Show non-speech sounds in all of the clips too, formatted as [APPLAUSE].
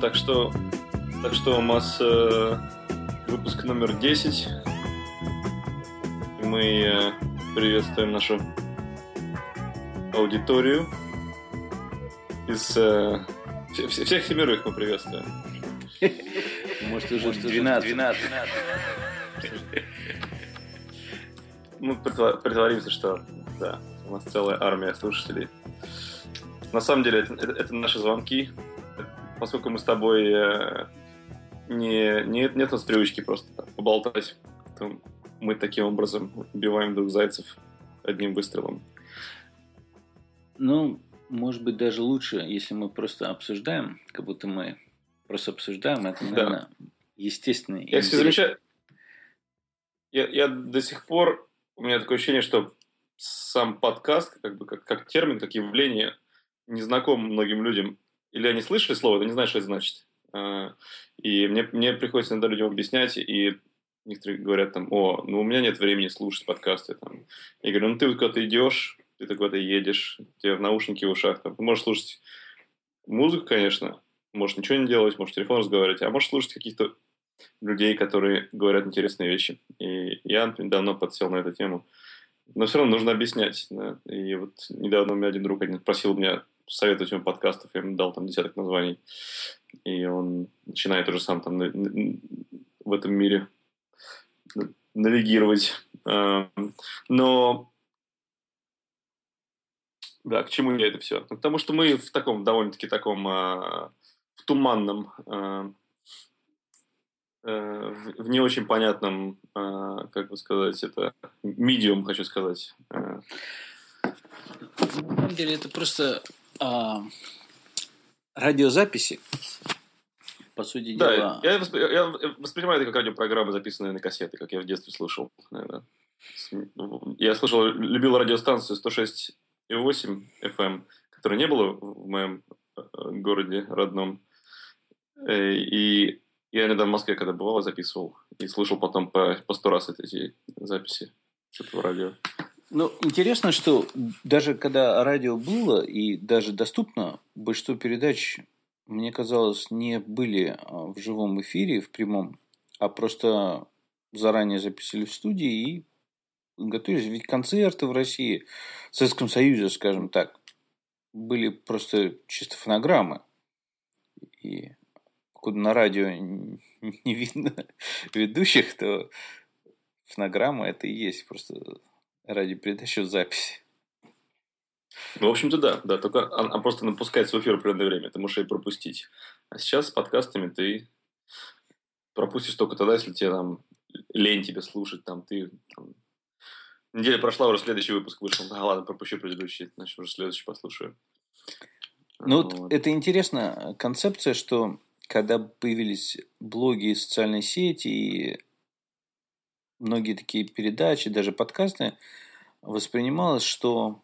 Так что, так что у нас э, выпуск номер 10. Мы э, приветствуем нашу аудиторию из э, вс- всех семерых мы приветствуем. Может, уже 12. 12. Мы притворимся, что да, у нас целая армия слушателей. На самом деле, это, это- это наши звонки. Поскольку мы с тобой э, не, не, нет у нас привычки просто так поболтать, то мы таким образом убиваем двух зайцев одним выстрелом. Ну, может быть, даже лучше, если мы просто обсуждаем, как будто мы просто обсуждаем, это, Да. наверное, естественный. Я, кстати, замечаю, я, я до сих пор, у меня такое ощущение, что сам подкаст, как бы как, как термин, как явление, не знаком многим людям. Или они слышали слово, но не знают, что это значит. А, И мне, мне приходится иногда людям объяснять, и некоторые говорят там, о, ну у меня нет времени слушать подкасты. Там. Я говорю, ну ты вот куда-то идешь, ты ты куда-то едешь, у тебя в наушники в ушах, там, ты можешь слушать музыку, конечно, можешь ничего не делать, можешь телефон разговаривать, а можешь слушать каких-то людей, которые говорят интересные вещи. И я давно подсел на эту тему. Но все равно нужно объяснять. да. И вот недавно у меня один друг один просил меня советовать ему подкастов, я ему дал там десяток названий. И он начинает уже сам там в этом мире навигировать. Эм, Но да, к чему я это все? Потому что мы в таком, довольно-таки таком, а, в туманном, а, э, в не очень понятном, как бы сказать, это, медиум, хочу сказать. На самом деле, это просто а, радиозаписи. По сути Да, дела. я, я воспринимаю это как радиопрограммы, записанные на кассеты, как я в детстве слушал. наверное. С- Я слушал, любил радиостанцию 106,8 FM, которой не было в моем э, городе родном. Э, И я иногда в Москве, когда бывал, записывал. И слушал потом по, по сто раз эти записи этого радио. Ну, интересно, что даже когда радио было и даже доступно, большинство передач, мне казалось, не были а, в живом эфире, в прямом, а просто заранее записывали в студии и готовились. Ведь концерты в России, в Советском Союзе, скажем так, были просто чисто фонограммы. И покуда на радио [LAUGHS] не видно ведущих, то фонограмма это и есть просто радиопередача в записи. Ну, в общем-то, да. да только она просто напускается в эфир в определенное время. Ты можешь ее пропустить. А сейчас с подкастами ты пропустишь только тогда, если тебе там лень тебе слушать. Там, ты, там, неделя прошла, уже следующий выпуск вышел. Да ладно, пропущу предыдущий, значит, уже следующий послушаю. Ну, вот Вот. это интересная концепция, что когда появились блоги и социальные сети, и многие такие передачи, даже подкасты, воспринималось, что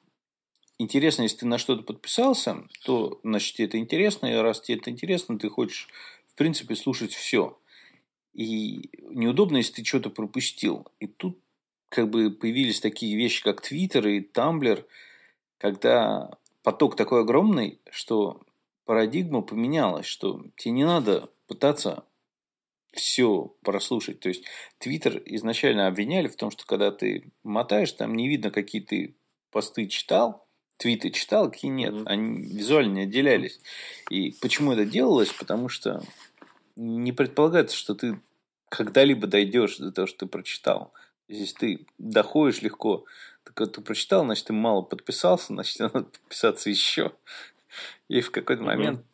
интересно, если ты на что-то подписался, то, значит, тебе это интересно, и раз тебе это интересно, ты хочешь, в принципе, слушать все. И неудобно, если ты что-то пропустил. И тут как бы появились такие вещи, как Твиттер и Тамблер, когда поток такой огромный, что парадигма поменялась, что тебе не надо пытаться все прослушать. То есть Твиттер изначально обвиняли в том, что когда ты мотаешь, там не видно, какие ты посты читал, твиты читал, какие нет. Мгм. Они визуально не отделялись. И почему это делалось? Потому что не предполагается, что ты когда-либо дойдешь до того, что ты прочитал. Если ты доходишь легко, так вот ты прочитал, значит, ты мало подписался, значит, надо подписаться еще. И в какой-то Мгм. момент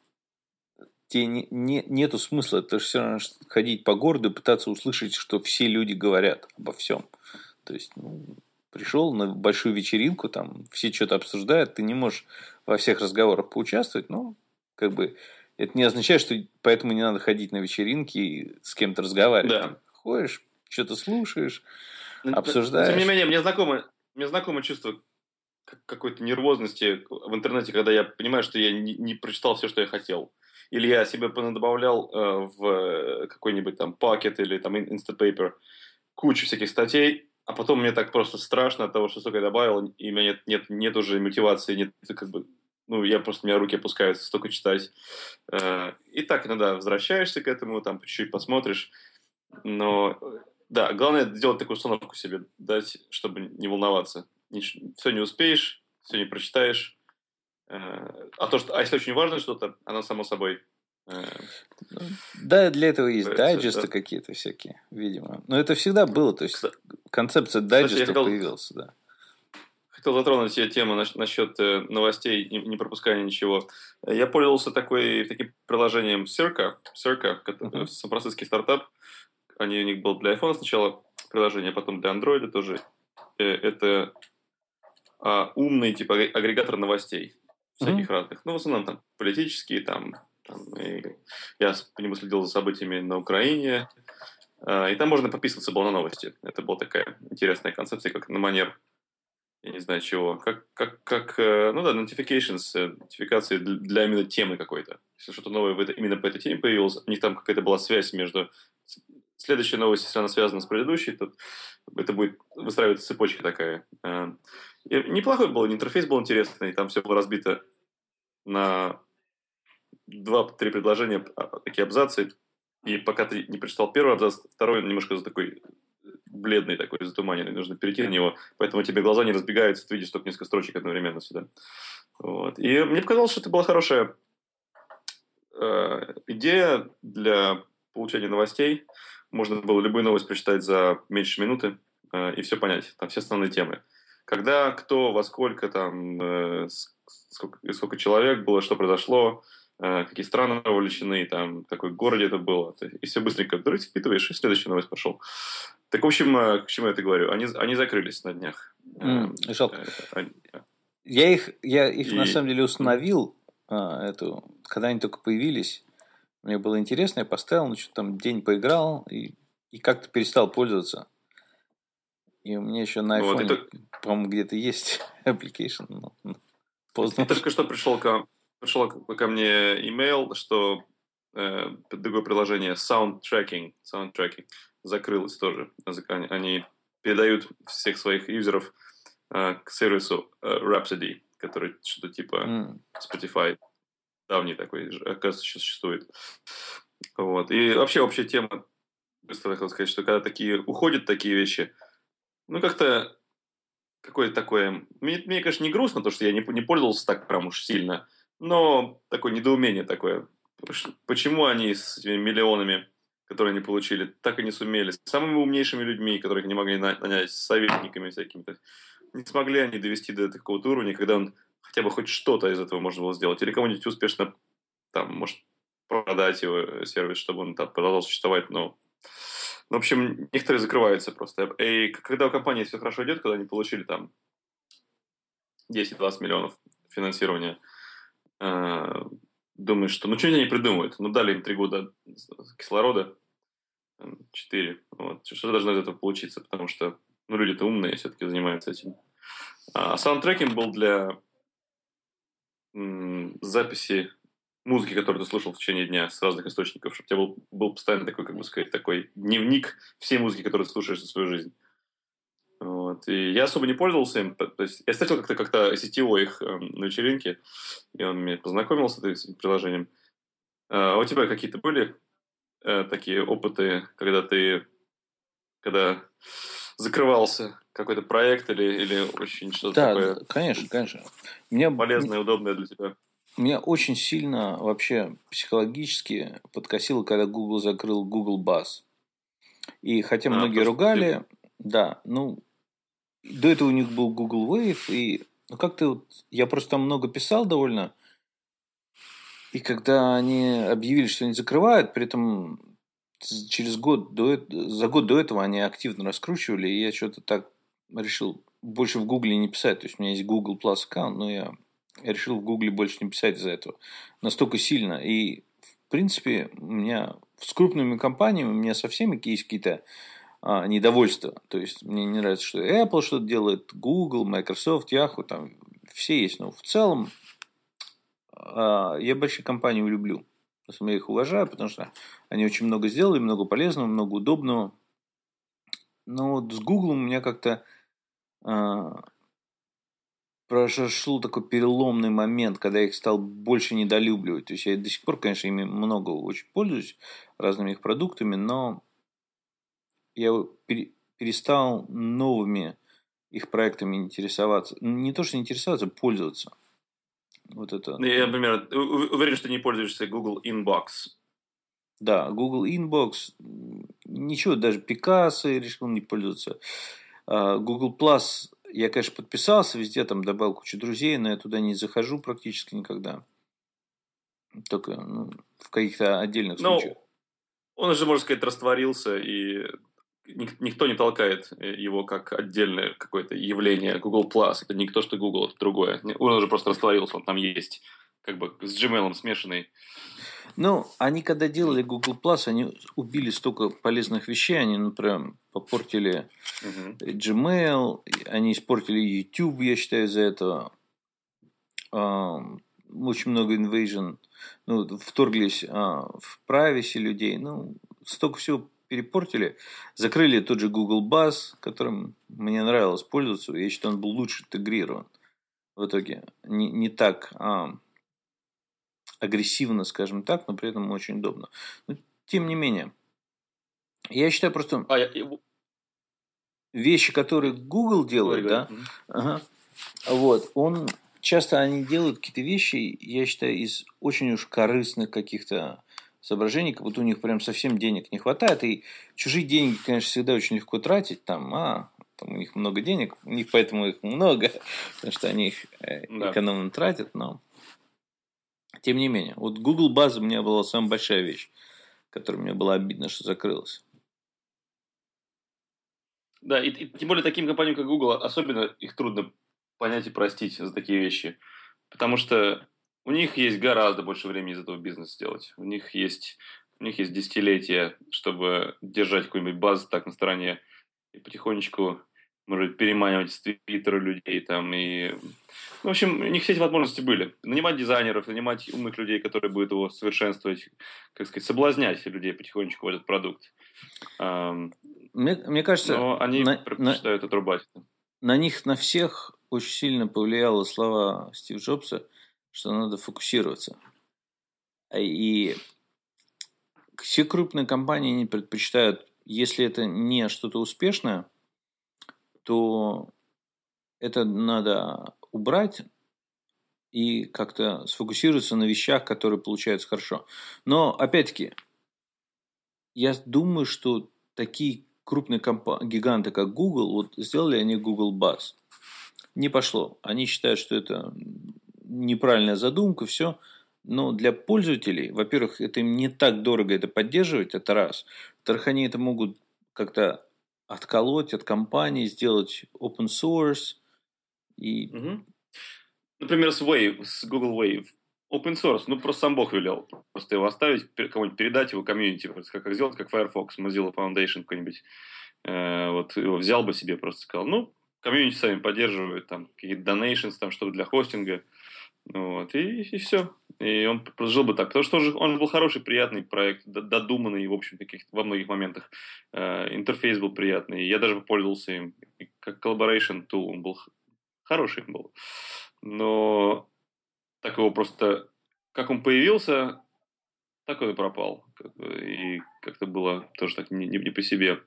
тебе не, не- нету смысла. Это же все равно ходить по городу и пытаться услышать, что все люди говорят обо всем. То есть, ну, пришел на большую вечеринку, там все что-то обсуждают, ты не можешь во всех разговорах поучаствовать, но как бы это не означает, что поэтому не надо ходить на вечеринки и с кем-то разговаривать. Да. Ходишь, что-то слушаешь, Ну, обсуждаешь. Тем не менее, мне знакомо, мне знакомо чувство как- какой-то нервозности в интернете, когда я понимаю, что я не, не прочитал все, что я хотел. Или я себе добавлял э, в э, какой-нибудь там пакет или там Instapaper кучу всяких статей, а потом мне так просто страшно от того, что столько я добавил, и у меня нет, нет, нет уже мотивации, нет как бы ну, я просто, у меня руки опускаются столько читать. Э, и так иногда возвращаешься к этому, там чуть-чуть посмотришь. Но, да, главное сделать такую установку себе, дать, чтобы не волноваться. Все не успеешь, все не прочитаешь. Э, а то, что, а если очень важно что-то, оно само собой э, да, для этого есть это, дайджесты да. какие-то всякие, видимо. Но это всегда было, то есть концепция дайджеста хотел, появилась, да. Хотел затронуть себе тему насчет э, новостей, не пропуская ничего. Я пользовался такой, таким приложением Circa, Circa, uh-huh. сан-франциский стартап. Они, у них был для iPhone сначала приложение, а потом для Android тоже. Это а, умный типа агрегатор новостей всяких mm-hmm. разных. Ну, в основном там политические, там, там и я по нему следил за событиями на Украине. Э, и там можно подписываться было на новости. Это была такая интересная концепция, как на манер, я не знаю чего, как, как, как э, ну да, notifications, э, нотификации для именно темы какой-то. Если что-то новое в это, именно по этой теме появилось, у них там какая-то была связь между следующая новость, если она связана с предыдущей, то это будет выстраиваться цепочка такая. И неплохой был, интерфейс был интересный, там все было разбито на два-три предложения, а, такие абзацы, и пока ты не прочитал первый абзац, второй немножко такой бледный такой, затуманенный, нужно перейти на него, поэтому тебе глаза не разбегаются, ты видишь только несколько строчек одновременно сюда. Вот. И мне показалось, что это была хорошая э, идея для получения новостей. Можно было любую новость прочитать за меньше минуты э, и все понять, там все основные темы. Когда, кто, во сколько, там, э, сколько, сколько человек было, что произошло, э, какие страны вовлечены, там, какой городе это было. И все быстренько вдруг впитываешь, и следующая новость пошел. Так, в общем, э, к чему я это говорю? Они, они закрылись на днях. Mm, жалко. Они, я их, я их и... на самом деле установил, а, эту, когда они только появились. Мне было интересно, я поставил, ну, что там день поиграл и, и как-то перестал пользоваться. И у меня еще на iPhone, вот, это... по-моему, где-то есть [LAUGHS] application. Но поздно. Только что пришел ко, пришел ко мне email, что э, другое приложение Sound Tracking, Sound Tracking закрылось тоже. Они передают всех своих юзеров э, к сервису э, Rhapsody, который что-то типа mm. Spotify. Давний такой, оказывается, сейчас существует. Вот. И вообще общая тема, быстро хотел сказать, что когда такие уходят такие вещи, ну, как-то какое-то такое... Мне, мне, конечно, не грустно, то, что я не, не пользовался так прям уж сильно, но такое недоумение такое. Почему они с этими миллионами, которые они получили, так и не сумели, с самыми умнейшими людьми, которых не могли нанять, советниками всякими, не смогли они довести до такого уровня, когда он хотя бы хоть что-то из этого можно было сделать, или кому-нибудь успешно, там, может, продать его э, сервис, чтобы он там продолжал существовать, но в общем, некоторые закрываются просто. И когда у компании все хорошо идет, когда они получили там 10-20 миллионов финансирования, э, думаешь, что ну что они придумывают? Ну дали им 3 года кислорода, 4. Вот. Что должно из этого получиться? Потому что ну, люди-то умные все-таки занимаются этим. А саундтрекинг был для м, записи музыки, которую ты слушал в течение дня с разных источников, чтобы у тебя был, был постоянно такой, как бы сказать, такой дневник всей музыки, которую ты слушаешь за свою жизнь. Вот. И я особо не пользовался им. То есть я встретил как-то как сетевой их э, на вечеринке, и он меня познакомил с этим приложением. А у тебя какие-то были э, такие опыты, когда ты когда закрывался какой-то проект или, или очень что-то да, такое? конечно, конечно. Мне... Полезное, удобное для тебя. Меня очень сильно вообще психологически подкосило, когда Google закрыл Google Buzz. И хотя а, многие ругали, да, ну, до этого у них был Google Wave, и ну, как-то вот, я просто там много писал довольно, и когда они объявили, что они закрывают, при этом через год до, за год до этого они активно раскручивали, и я что-то так решил больше в Гугле не писать. То есть у меня есть Google Plus аккаунт, но я я решил в Гугле больше не писать из-за этого. Настолько сильно. И, в принципе, у меня с крупными компаниями у меня со всеми есть какие-то а, недовольства. То есть, мне не нравится, что Apple что-то делает, Google, Microsoft, Yahoo, там все есть. Но в целом а, я большие компании люблю. Я их уважаю, потому что они очень много сделали, много полезного, много удобного. Но вот с Google у меня как-то а, произошел такой переломный момент, когда я их стал больше недолюбливать. То есть я до сих пор, конечно, ими много очень пользуюсь, разными их продуктами, но я перестал новыми их проектами интересоваться. Не то, что интересоваться, пользоваться. Вот это. Ну, я, например, уверен, что не пользуешься Google Inbox. Да, Google Inbox. Ничего, даже Picasso решил не пользоваться. А, Google Plus я, конечно, подписался везде, там добавил кучу друзей, но я туда не захожу практически никогда. Только ну, в каких-то отдельных но случаях. Он уже, можно сказать, растворился, и никто не толкает его как отдельное какое-то явление Google Plus. Это не то, что Google, это другое. Он уже просто растворился, он там есть, как бы с Gmail смешанный. Ну, они когда делали Google Plus, они убили столько полезных вещей, они, например, попортили uh-huh. Gmail, они испортили YouTube, я считаю, из-за этого. Очень много invasion, ну, вторглись а, в privacy людей, ну, столько всего перепортили. Закрыли тот же Google Buzz, которым мне нравилось пользоваться, я считаю, он был лучше интегрирован в итоге. Не, не так а, агрессивно, скажем так, но при этом очень удобно. Но, тем не менее, я считаю просто а, я... вещи, которые Google делает, Ой, да, ага, вот, он часто они делают какие-то вещи, я считаю, из очень уж корыстных каких-то соображений, как будто у них прям совсем денег не хватает. И чужие деньги, конечно, всегда очень легко тратить. Там, а, там у них много денег, у них поэтому их много, [LAUGHS] потому что они их э, экономно тратят, но тем не менее, вот Google база у меня была самая большая вещь, которая мне была обидно, что закрылась. Да, и, и тем более таким компаниям, как Google, особенно их трудно понять и простить за такие вещи. Потому что у них есть гораздо больше времени из этого бизнеса сделать. У них есть, у них есть десятилетия, чтобы держать какую-нибудь базу так на стороне и потихонечку, может переманивать с Твиттера людей там и в общем, у них все эти возможности были. Нанимать дизайнеров, нанимать умных людей, которые будут его совершенствовать, как сказать, соблазнять людей потихонечку в этот продукт. Мне, мне кажется, но они на, предпочитают на, отрубать. На них, на всех очень сильно повлияло слова Стив Джобса, что надо фокусироваться. И все крупные компании не предпочитают, если это не что-то успешное, то это надо убрать и как-то сфокусироваться на вещах, которые получаются хорошо. Но, опять-таки, я думаю, что такие крупные компа- гиганты, как Google, вот сделали они Google Buzz. Не пошло. Они считают, что это неправильная задумка, все. Но для пользователей, во-первых, это им не так дорого это поддерживать, это раз. Во-вторых, они это могут как-то отколоть от компании, сделать open source. И угу. Например, с Wave, с Google Wave. Open source, ну просто сам Бог велел. Просто его оставить, кому-нибудь передать его комьюнити. Как, как сделать, как Firefox, Mozilla Foundation какой-нибудь. Э, вот его взял бы себе, просто сказал, ну, комьюнити сами поддерживают, там, какие-то donations, там, что-то для хостинга. Вот, и, и все. И он жил бы так. Потому что он, же, он был хороший, приятный проект, додуманный, в общем, каких во многих моментах. Э, интерфейс был приятный. Я даже пользовался им. Как collaboration tool он был хороший был но так его просто, как он появился, так он и пропал. И как-то было тоже так не, не, не по себе.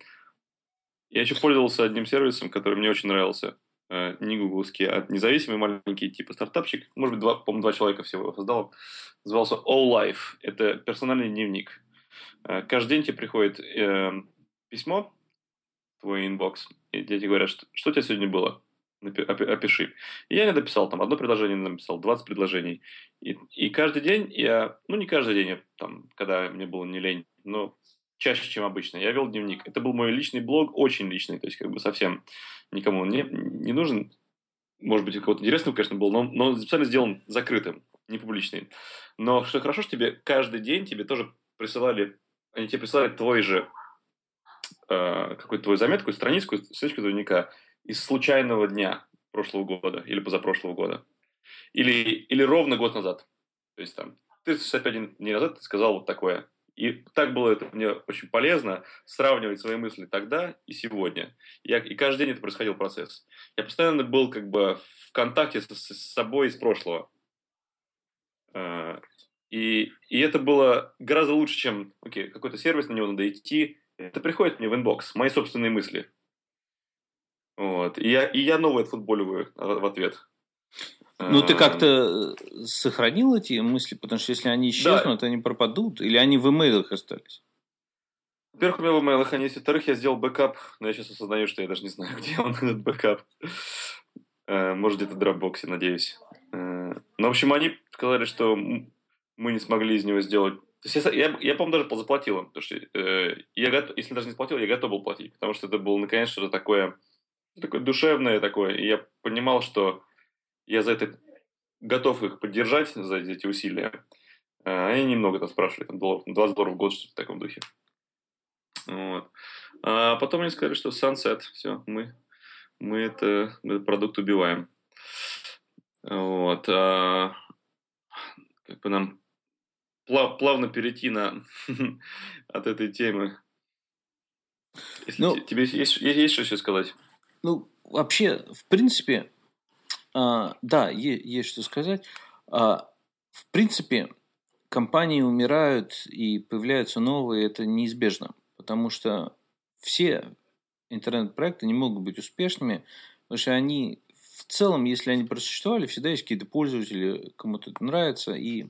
Я еще пользовался одним сервисом, который мне очень нравился. Э, не гугловский, а независимый маленький типа стартапчик. Может быть, два, по два человека всего его создал. Назывался All Life. Это персональный дневник. Э, каждый день тебе приходит э, письмо, твой inbox, и тебе говорят, что, что у тебя сегодня было опиши. И я не дописал там одно предложение, написал 20 предложений. И, и каждый день я, ну не каждый день, там, когда мне было не лень, но чаще, чем обычно, я вел дневник. Это был мой личный блог, очень личный, то есть как бы совсем никому не, не нужен. Может быть, у кого-то интересного, конечно, был, но, но специально сделан закрытым, не публичный. Но что хорошо, что тебе каждый день тебе тоже присылали, они тебе присылали твой же э, какую-то твою заметку, страничку, страничку дневника, из случайного дня прошлого года или позапрошлого года. Или, или ровно год назад. То есть там 365 дней назад ты сказал вот такое. И так было это мне очень полезно сравнивать свои мысли тогда и сегодня. Я, и каждый день это происходил процесс. Я постоянно был как бы в контакте с, с собой из прошлого. А, и, и это было гораздо лучше, чем окей, какой-то сервис, на него надо идти. Это приходит мне в inbox, мои собственные мысли. Вот. И я, и я новое отфутболиваю в ответ. Ну, ты как-то э, сохранил эти мысли, потому что если они исчезнут, да. они пропадут, или они в имейлах остались? Во-первых, у меня в имейлах они есть. Во-вторых, я сделал бэкап, но я сейчас осознаю, что я даже не знаю, [LAUGHS] где он, этот бэкап. Э, может, где-то в Dropbox, надеюсь. Э, ну, в общем, они сказали, что мы не смогли из него сделать... То есть я, я, я по-моему, даже заплатил им, потому что э, я готов, если даже не заплатил, я готов был платить, потому что это было, наконец, что-то такое, такое душевное такое, и я понимал, что я за это готов их поддержать, за эти усилия. А, они немного там спрашивали, там, долларов, 20 долларов в год, что-то в таком духе. Вот. А потом они сказали, что Sunset, все, мы, мы, это, мы этот продукт убиваем. Вот. А, как бы нам плав, плавно перейти на [LAUGHS] от этой темы. Если ну, тебе есть, есть, есть что еще сказать? Ну, вообще, в принципе, да, есть, есть что сказать. А, в принципе, компании умирают и появляются новые, это неизбежно, потому что все интернет-проекты не могут быть успешными, потому что они в целом, если они просуществовали, всегда есть какие-то пользователи, кому-то это нравится, и,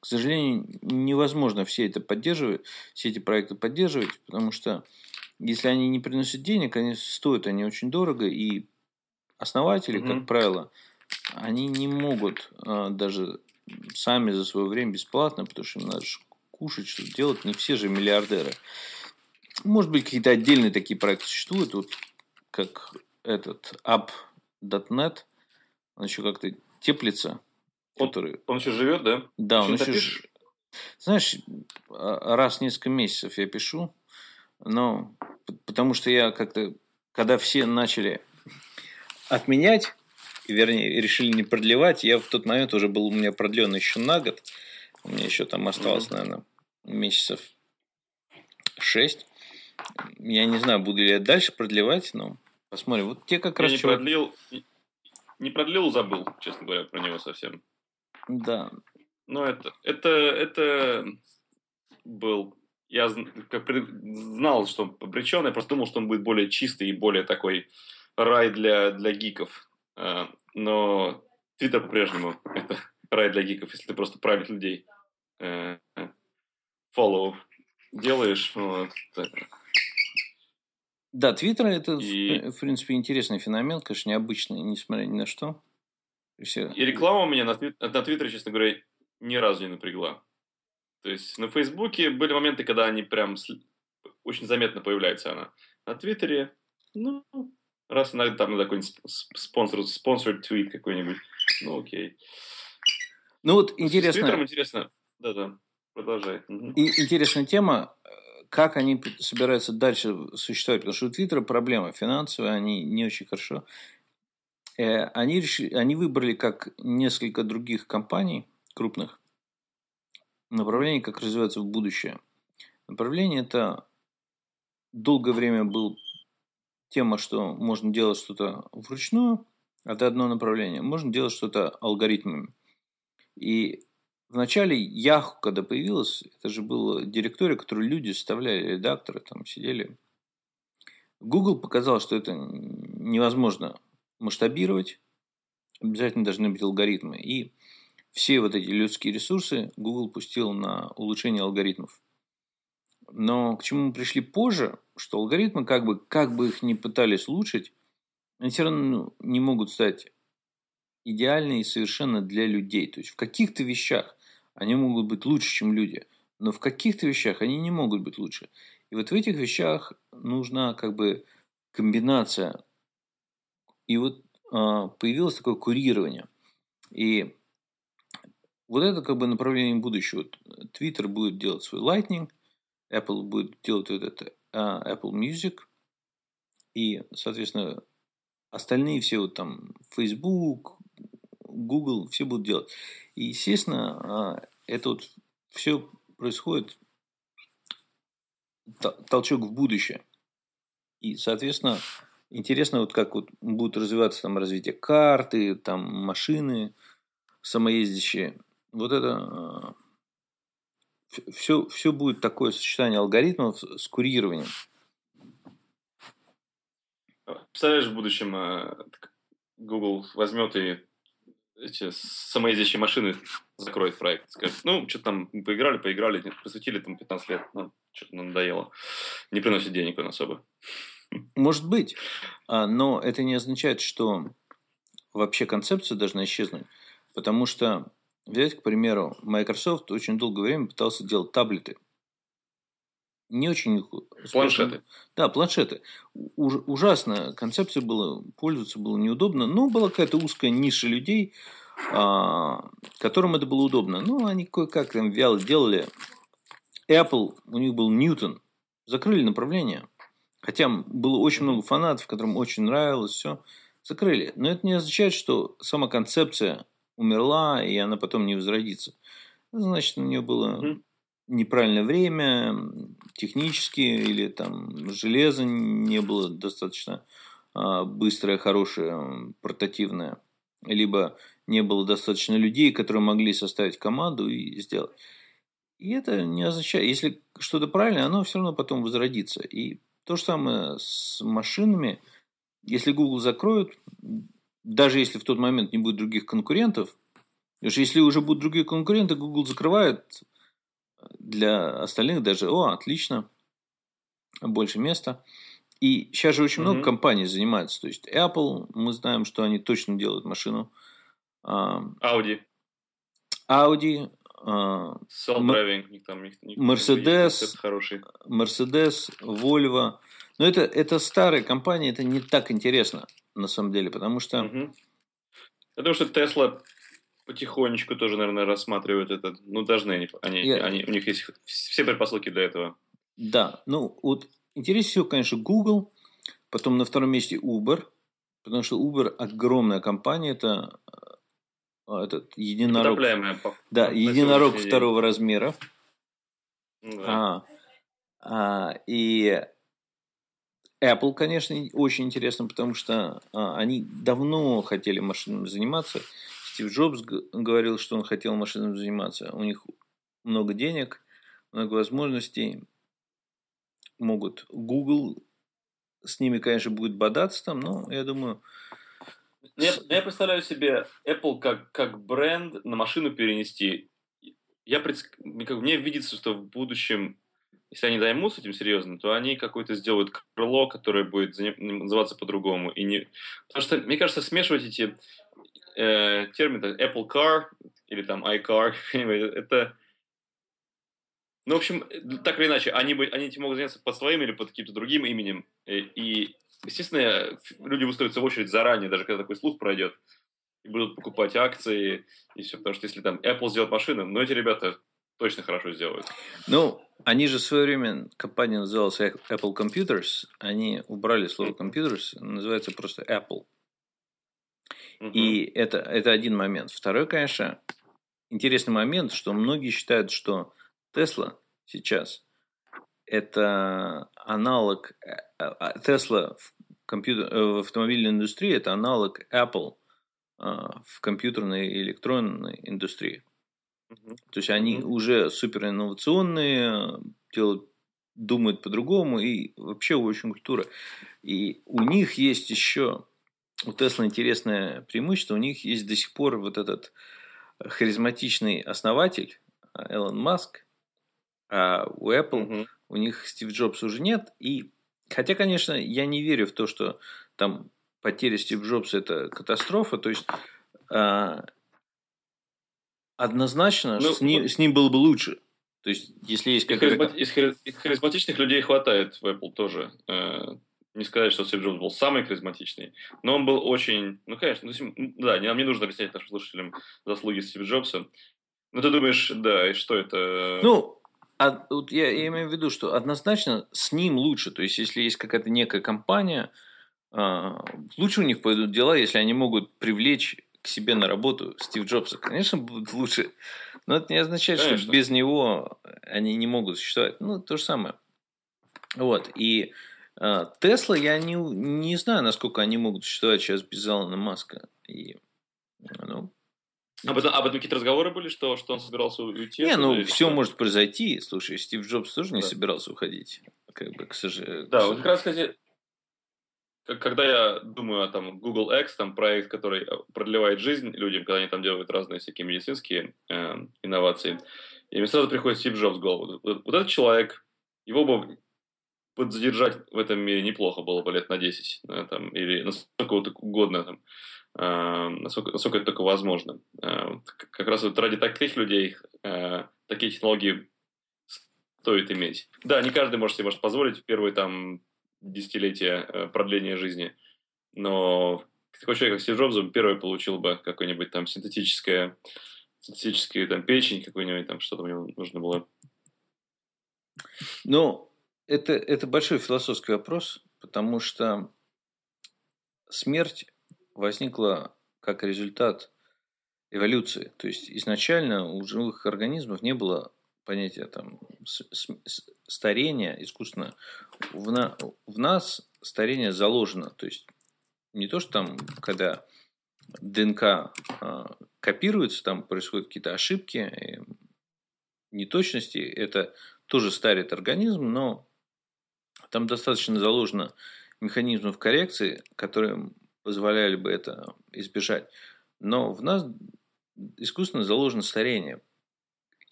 к сожалению, невозможно все это поддерживать, все эти проекты поддерживать, потому что если они не приносят денег, они стоят они очень дорого, и Основатели, mm-hmm. как правило, они не могут а, даже сами за свое время бесплатно, потому что им надо кушать, что делать. Не все же миллиардеры. Может быть, какие-то отдельные такие проекты существуют, вот как этот app.net, он еще как-то теплится. Он, который... он еще живет, да? Да, он еще ж... Знаешь, а, раз в несколько месяцев я пишу, но потому что я как-то, когда все начали отменять, вернее, решили не продлевать. Я в тот момент уже был у меня продлен еще на год. У меня еще там осталось, mm-hmm. наверное, месяцев шесть. Я не знаю, буду ли я дальше продлевать, но посмотрим. Вот те как я раз... Не чего... продлил, не продлил, забыл, честно говоря, про него совсем. Да. Но это, это, это был... Я знал, что он обречен, я просто думал, что он будет более чистый и более такой рай для, для гиков. А, но Твиттер по-прежнему [LAUGHS] это рай для гиков, если ты просто правильных людей э, follow делаешь. Вот. Да, Твиттер это, и... в принципе, интересный феномен, конечно, необычный, несмотря ни на что. И, все... и реклама у меня на, на Твиттере, честно говоря, ни разу не напрягла. То есть на Фейсбуке были моменты, когда они прям очень заметно появляется она. На Твиттере, ну, Раз иногда там на какой-нибудь спонсор, спонсор твит какой-нибудь. Ну, окей. Ну, вот интересно. С Твиттером интересно. Да-да, продолжай. И, интересная тема, как они собираются дальше существовать, потому что у Твиттера проблема финансовая, они не очень хорошо. Э, они, решили, они выбрали, как несколько других компаний крупных, направление, как развиваться в будущее. Направление это долгое время был тема, что можно делать что-то вручную, это одно направление. Можно делать что-то алгоритмами. И в начале Yahoo, когда появилась, это же была директория, которую люди составляли, редакторы там сидели. Google показал, что это невозможно масштабировать. Обязательно должны быть алгоритмы. И все вот эти людские ресурсы Google пустил на улучшение алгоритмов. Но к чему мы пришли позже, что алгоритмы, как бы, как бы их ни пытались улучшить, они все равно не могут стать идеальны совершенно для людей. То есть в каких-то вещах они могут быть лучше, чем люди, но в каких-то вещах они не могут быть лучше. И вот в этих вещах нужна как бы комбинация. И вот э, появилось такое курирование. И вот это как бы направление будущего. Twitter будет делать свой Lightning – Apple будет делать вот это uh, Apple Music, и, соответственно, остальные все вот там Facebook, Google, все будут делать. И, естественно, uh, это вот все происходит толчок в будущее. И, соответственно, интересно, вот как вот будут развиваться там развитие карты, там машины самоездящие. Вот это все, все будет такое сочетание алгоритмов с курированием. Представляешь, в будущем э, Google возьмет и эти самоездящие машины закроет проект. Скажет, ну, что там, поиграли, поиграли, посвятили там 15 лет, ну, что-то надоело. Не приносит денег он особо. Может быть, а, но это не означает, что вообще концепция должна исчезнуть. Потому что, взять, к примеру, Microsoft очень долгое время пытался делать таблеты. Не очень... Планшеты. Да, планшеты. Уж, ужасно. Концепция была, пользоваться было неудобно. Но была какая-то узкая ниша людей, а, которым это было удобно. Ну, они кое-как там вяло делали. Apple, у них был Ньютон. Закрыли направление. Хотя было очень много фанатов, которым очень нравилось все. Закрыли. Но это не означает, что сама концепция умерла, и она потом не возродится. Значит, у нее было неправильное время, технически, или там железо не было достаточно а, быстрое, хорошее, портативное. Либо не было достаточно людей, которые могли составить команду и сделать. И это не означает, если что-то правильное, оно все равно потом возродится. И то же самое с машинами. Если Google закроют, даже если в тот момент не будет других конкурентов, потому что если уже будут другие конкуренты, Google закрывает для остальных даже, о, отлично, больше места. И сейчас же очень mm-hmm. много компаний занимаются. То есть Apple, мы знаем, что они точно делают машину. Audi. Audi. Self-driving. Mercedes. Mercedes, Volvo. Но это, это старые компании, это не так интересно, на самом деле, потому что... Угу. Потому что Tesla потихонечку тоже, наверное, рассматривают это. Ну, должны они. они, Я... они у них есть все предпосылки для этого. Да, ну, вот интереснее всего, конечно, Google, потом на втором месте Uber, потому что Uber огромная компания, это а, этот единорог. Да, единорог второго день. размера. Да. А, а, и Apple, конечно, очень интересно, потому что а, они давно хотели машинами заниматься. Стив Джобс говорил, что он хотел машинами заниматься. У них много денег, много возможностей. Могут Google с ними, конечно, будет бодаться там, но я думаю... Я, я представляю себе Apple как, как бренд на машину перенести. Я предс... Мне видится, что в будущем если они займутся этим серьезно, то они какое-то сделают крыло, которое будет называться по-другому. И не... Потому что, мне кажется, смешивать эти э, термины Apple Car или там iCar, [LAUGHS] это... Ну, в общем, так или иначе, они, они этим могут заняться под своим или под каким-то другим именем. Э, и, естественно, люди выстроятся в очередь заранее, даже когда такой слух пройдет, и будут покупать акции и все. Потому что если там Apple сделает машину, ну, эти ребята точно хорошо сделают. Ну, они же в свое время, компания называлась Apple Computers, они убрали слово Computers, называется просто Apple. Угу. И это, это один момент. Второй, конечно, интересный момент, что многие считают, что Tesla сейчас это аналог Tesla в, компьютер, э, в автомобильной индустрии, это аналог Apple а, в компьютерной и электронной индустрии. То есть они mm-hmm. уже супер инновационные, делают, думают по-другому и вообще очень культура. И у них есть еще, у Тесла интересное преимущество, у них есть до сих пор вот этот харизматичный основатель Элон Маск, а у Apple mm-hmm. у них Стив Джобс уже нет. И хотя, конечно, я не верю в то, что там потеря Стив Джобса это катастрофа. То есть а, Однозначно, ну, с, ним, с ним было бы лучше. То есть, если есть какая-то... Из, харизма... из харизматичных людей хватает в Apple тоже. Э, не сказать, что Стив Джобс был самый харизматичный, но он был очень... Ну, конечно, ну, да, нам не нужно объяснять нашим слушателям заслуги Стива Джобса. Но ты думаешь, да, и что это... Ну, а, вот я, я имею в виду, что однозначно с ним лучше. То есть, если есть какая-то некая компания, э, лучше у них пойдут дела, если они могут привлечь к себе на работу Стив Джобса, конечно, будет лучше. Но это не означает, конечно. что без него они не могут существовать. Ну, то же самое. Вот, и э, Тесла, я не, не знаю, насколько они могут существовать сейчас без Алана Маска. И, ну, об этом, об этом какие-то разговоры были, что, что он собирался уйти? Не, ну, все что? может произойти. Слушай, Стив Джобс тоже не да. собирался уходить. Как бы, к сожалению. Да, вот как раз, кстати, когда я думаю о там, Google X, там проект, который продлевает жизнь людям, когда они там делают разные всякие медицинские э, инновации, и мне сразу приходит Стив Джобс в голову. Вот, вот этот человек, его бы подзадержать в этом мире неплохо было бы лет на 10, да, там, или насколько угодно, там, э, насколько, насколько это только возможно. Э, как раз вот ради таких людей э, такие технологии стоит иметь. Да, не каждый может себе может позволить в первые там десятилетия э, продления жизни, но такой человек, как Стив Джобс, первый получил бы какое-нибудь там синтетическое, синтетическое там печень, какой-нибудь там что-то у него нужно было. Ну, это, это большой философский вопрос, потому что смерть возникла как результат эволюции. То есть изначально у живых организмов не было понятия там старения искусственно. В, на, в нас старение заложено. То есть не то, что там, когда ДНК э, копируется, там происходят какие-то ошибки, неточности, это тоже старит организм, но там достаточно заложено механизмов коррекции, которые позволяли бы это избежать. Но в нас искусственно заложено старение.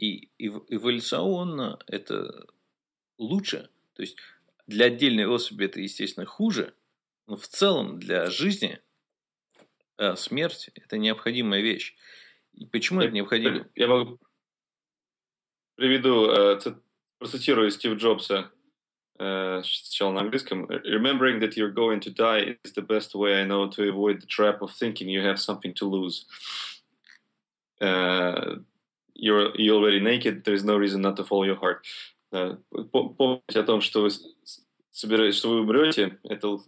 И эволюционно это лучше. То есть для отдельной особи это, естественно, хуже, но в целом для жизни э, смерть – это необходимая вещь. И почему я, это необходимо? Я могу приведу, э, процитирую Стив Джобса сначала на английском. Remembering that you're going to die is the best way I know to avoid the trap of thinking you have something to lose. Uh, you're, you're already naked, there is no reason not to follow your heart. Uh, помните о том, что вы собираетесь, что вы умрете, это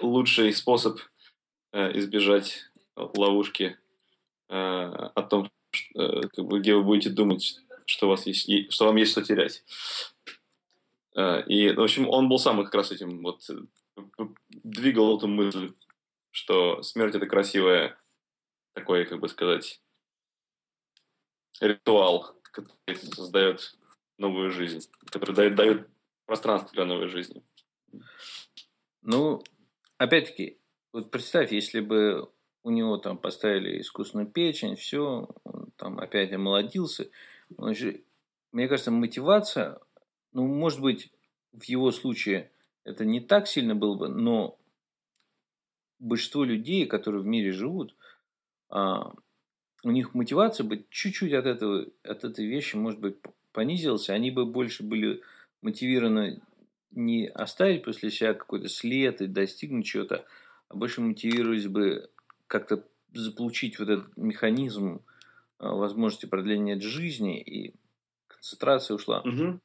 лучший способ uh, избежать ловушки uh, о том, бы, где вы будете думать, что, у вас есть, что вам есть что терять. Э, и, в общем, он был сам как раз этим вот э, двигал эту мысль, что смерть это красивое такой, как бы сказать, ритуал, который создает новую жизнь, который дает, дает пространство для новой жизни. Ну, опять-таки, вот представь, если бы у него там поставили искусственную печень, все, он там опять омолодился. Он же, мне кажется, мотивация ну, может быть, в его случае это не так сильно было бы, но большинство людей, которые в мире живут, а, у них мотивация бы чуть-чуть от, этого, от этой вещи, может быть, понизилась, они бы больше были мотивированы не оставить после себя какой-то след и достигнуть чего-то, а больше мотивировались бы как-то заполучить вот этот механизм а, возможности продления жизни, и концентрация ушла. Угу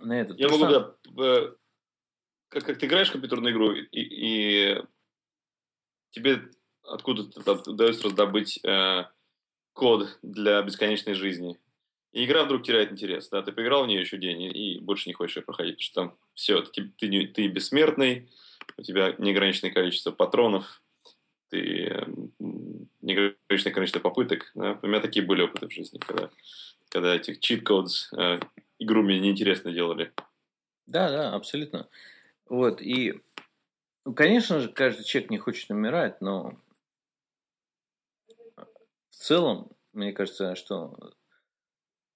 на этот. Я могу, да, э, как, как ты играешь в компьютерную игру, и, и тебе откуда-то удается раздобыть э, код для бесконечной жизни. И игра вдруг теряет интерес. Да? Ты поиграл в нее еще день и, больше не хочешь ее проходить, потому что там все, ты, ты, ты бессмертный, у тебя неограниченное количество патронов, ты неограниченное количество попыток. Да? У меня такие были опыты в жизни, когда, когда этих cheat-codes э, игру мне неинтересно делали. Да, да, абсолютно. Вот, и, ну, конечно же, каждый человек не хочет умирать, но целом, мне кажется, что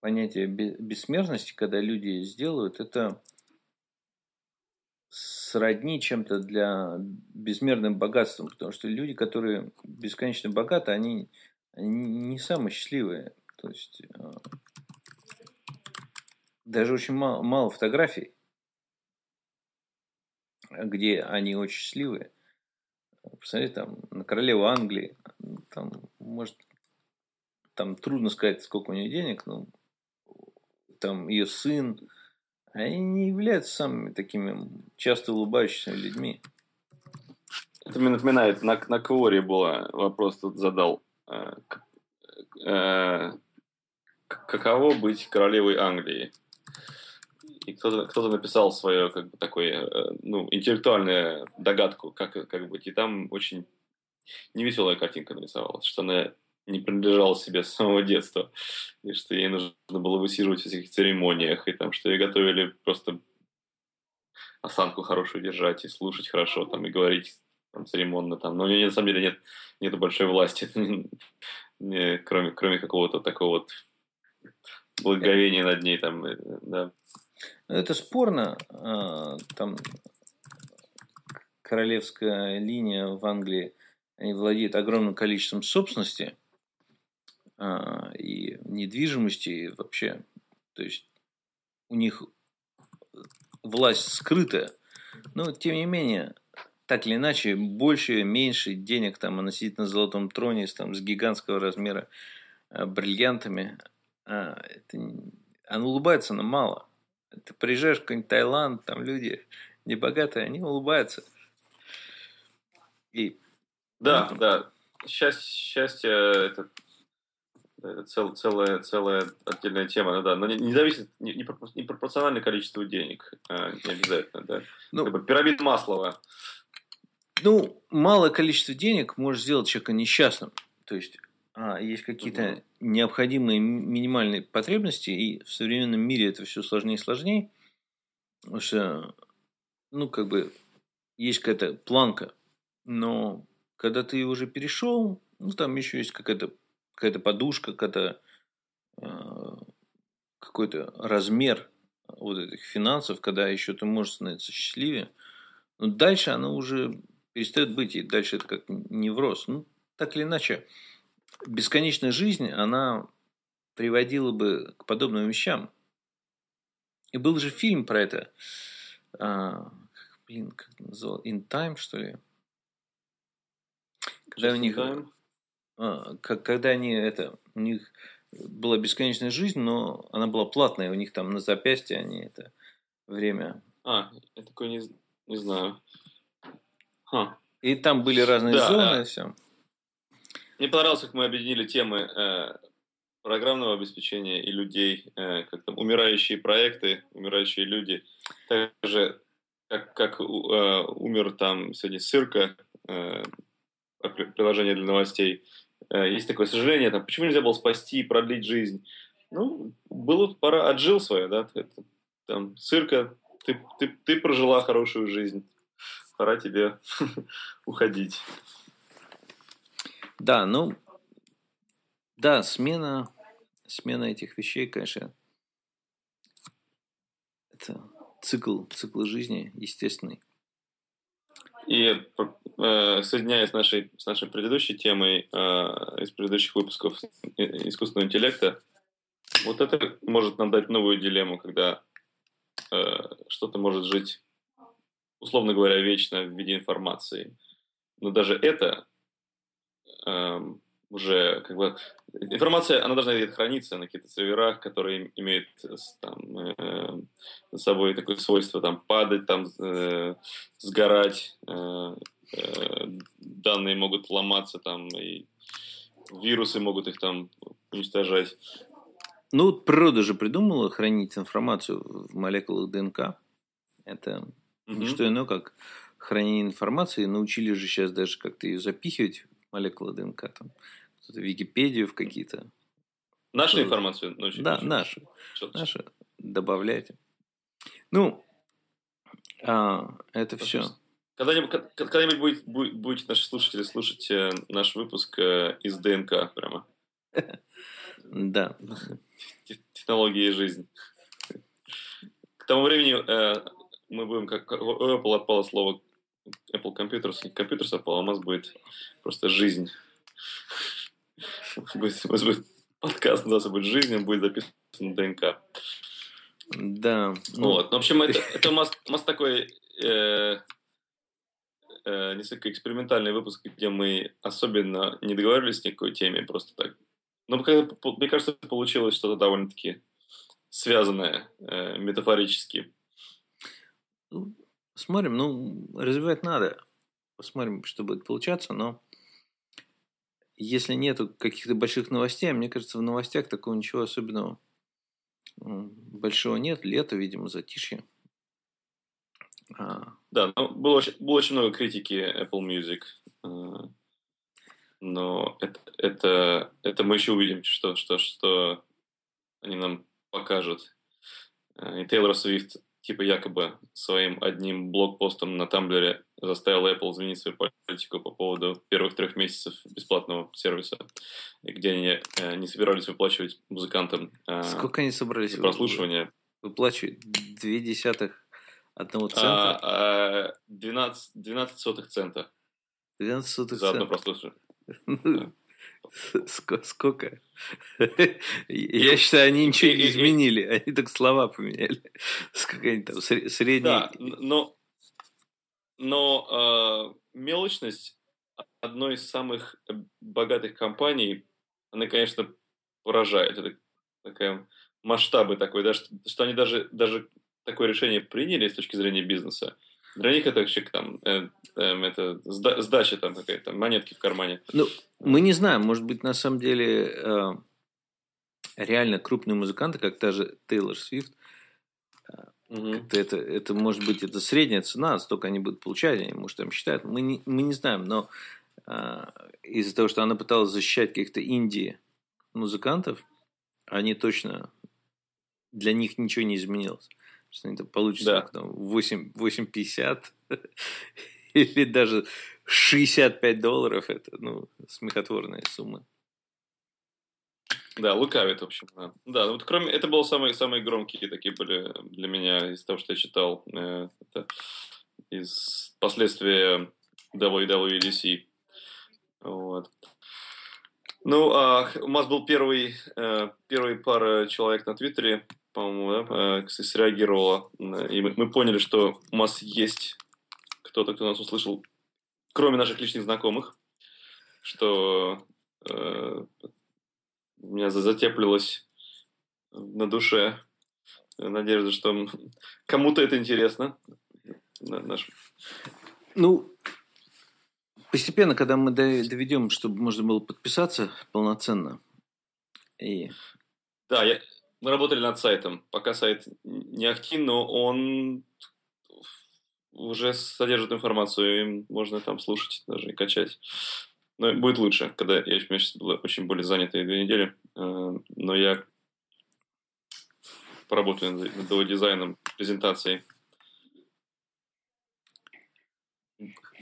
понятие бессмертности, когда люди сделают, это сродни чем-то для безмерным богатством, потому что люди, которые бесконечно богаты, они, они не самые счастливые. То есть э, даже очень мало, мало фотографий, где они очень счастливые. Посмотрите, там, на королеву Англии, там, может, там трудно сказать, сколько у нее денег, но там ее сын, они не являются самыми такими часто улыбающимися людьми. Это мне напоминает, на, на Кворе было вопрос тут задал. Э, э, каково быть королевой Англии? и кто-то, кто-то написал свою, как бы, такое, э, ну, интеллектуальную догадку, как, как быть, и там очень невеселая картинка нарисовалась, что она не принадлежала себе [LAUGHS] с самого детства, и что ей нужно было высиживать в этих церемониях, и там, что ей готовили просто осанку хорошую держать, и слушать хорошо, там, и говорить там, церемонно, там, но на самом деле нет, нет большой власти, [LAUGHS] кроме, кроме какого-то такого вот благоговения над ней, там, э, да. Это спорно, а, там королевская линия в Англии, они владеют огромным количеством собственности – и недвижимости, и вообще, то есть у них власть скрытая, но тем не менее, так или иначе, больше, меньше денег там она сидит на золотом троне с, там, с гигантского размера э, бриллиантами. А, это, она улыбается, но мало. Ты приезжаешь в какой-нибудь Таиланд, там люди небогатые, они улыбаются. И, да, ну, да. Счастье, счастье это цел, целая, целая отдельная тема, ну да, но не, не зависит не, не, пропорционально количеству денег, а, не обязательно, да. Ну, как бы пирамид Маслова. Ну, малое количество денег может сделать человека несчастным. То есть, а, есть какие-то угу. необходимые минимальные потребности, и в современном мире это все сложнее и сложнее. Потому что, ну, как бы, есть какая-то планка, но когда ты уже перешел, ну, там еще есть какая-то какая-то подушка, какая-то э, какой-то размер вот этих финансов, когда еще ты можешь становиться счастливее. Но дальше она уже перестает быть, и дальше это как невроз. Ну, так или иначе, бесконечная жизнь, она приводила бы к подобным вещам. И был же фильм про это. А, блин, как называл? In Time, что ли? Когда Just у них... Time? А, как, когда они это, у них была бесконечная жизнь, но она была платная, у них там на запястье они это время. А, я такой не, не знаю. Ха. И там были разные да, зоны, и все. Мне понравилось, как мы объединили темы э, программного обеспечения и людей, э, как там умирающие проекты, умирающие люди. Также, как, как э, умер там сегодня Сырка, э, приложение для новостей, есть такое сожаление, там, почему нельзя было спасти и продлить жизнь? Ну, было пора, отжил свое, да, там, цирка, ты, ты, ты прожила хорошую жизнь, пора тебе [LAUGHS] уходить. Да, ну, да, смена, смена этих вещей, конечно, это цикл, цикл жизни естественный. И э, соединяясь с нашей, с нашей предыдущей темой э, из предыдущих выпусков искусственного интеллекта, вот это может нам дать новую дилемму, когда э, что-то может жить, условно говоря, вечно в виде информации. Но даже это э, уже как бы информация, она должна храниться на каких-то серверах, которые имеют там, э, за собой такое свойство там падать, там э, сгорать, э, э, данные могут ломаться там и вирусы могут их там уничтожать. Ну, природа же придумала хранить информацию в молекулах ДНК. Это mm-hmm. не что иное, как хранение информации. Научили же сейчас даже как-то ее запихивать молекулы ДНК. Там в Википедию, в какие-то. Нашу информацию ночью? Да, нашу. Нашу. Добавляйте. Ну, а, это все. Когда-нибудь, когда-нибудь будет, будет, будете наши слушатели слушать э, наш выпуск э, из ДНК прямо. [LAUGHS] Да. Технологии и жизнь. К тому времени э, мы будем, как у Apple отпало слово Apple Computers, Computers отпало, а у нас будет просто жизнь. [LAUGHS] Будет, будет подкаст называться будет «Жизнь», он будет записан на ДНК. Да. Ну. Вот. Ну, в общем, это, [LAUGHS] это у нас, у нас такой э, э, несколько экспериментальный выпуск, где мы особенно не договаривались ни какой теме, просто так. Но мне кажется, получилось что-то довольно-таки связанное э, метафорически. Смотрим, ну, развивать надо. Посмотрим, что будет получаться, но если нету каких-то больших новостей, а мне кажется, в новостях такого ничего особенного большого нет. Лето, видимо, затишье. А. Да, ну, было, было очень много критики Apple Music. А, но это, это, это мы еще увидим, что, что, что они нам покажут. А, и Тейлор Свифт типа якобы своим одним блокпостом на Тамблере заставил Apple изменить свою политику по поводу первых трех месяцев бесплатного сервиса, где они э, не собирались выплачивать музыкантам э, Сколько они собрались прослушивание. Выплачивать? Две десятых одного а, цента? А, 12, 12 сотых цента. 12 сотых За одно прослушивание. [LAUGHS] Сколько? Я считаю, они ничего не изменили. Они только слова поменяли. Сколько они там средний. Да, но, но э, мелочность одной из самых богатых компаний, она, конечно, поражает. Это такая масштабы такой, да, что, что они даже, даже такое решение приняли с точки зрения бизнеса. Это вообще там, э, э, это сдача там какая-то, монетки в кармане. Ну, мы не знаем, может быть, на самом деле э, реально крупные музыканты, как та же Тейлор Свифт, угу. это, это, может быть, это средняя цена, столько они будут получать, они, может, там считают, мы не, мы не знаем, но э, из-за того, что она пыталась защищать каких-то инди музыкантов, они точно, для них ничего не изменилось. Что они там получится да. там, 8, 8,50 [LAUGHS] или даже 65 долларов. Это, ну, смехотворная сумма. Да, лукавит, в общем. Да, да ну вот кроме... Это были самые, самые громкие такие были для меня из того, что я читал. Э, это из последствия WWDC. Вот. Ну, а у нас был первый, э, первый пара человек на Твиттере, по-моему, да, э, среагировала. И мы, мы поняли, что у нас есть кто-то, кто нас услышал, кроме наших личных знакомых, что э, у меня затеплилось на душе надежда, что [LAUGHS] кому-то это интересно. Наш... Ну, постепенно, когда мы доведем, чтобы можно было подписаться полноценно. И... Да, я, мы работали над сайтом. Пока сайт не активен, но он уже содержит информацию, и можно там слушать даже и качать. Но будет лучше, когда я, я сейчас был очень более занятые две недели, э, но я поработаю над дизайном презентации.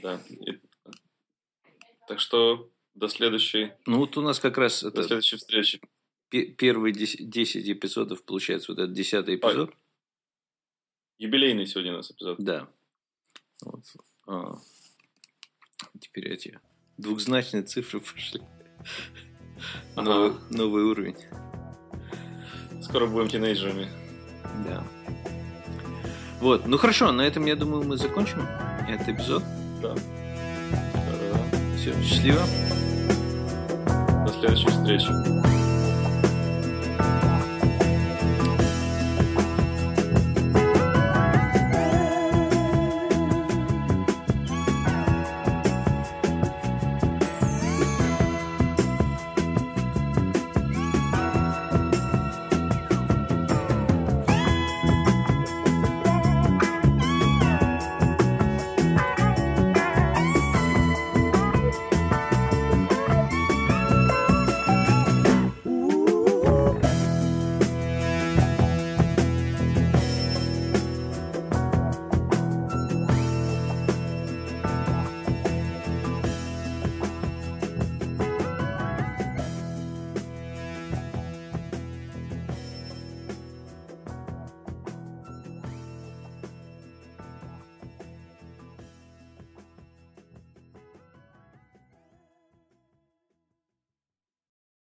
Да. И, так что до следующей. Ну вот у нас как раз до это... следующей встречи первые 10, 10 эпизодов, получается, вот этот десятый эпизод. А, юбилейный сегодня у нас эпизод. Да. Вот. А. Теперь эти двухзначные цифры [LAUGHS] пошли. Ага. Новый, новый уровень. Скоро будем тинейджерами. Да. Вот, ну хорошо, на этом, я думаю, мы закончим этот эпизод. Да. Все, счастливо. До следующей встречи.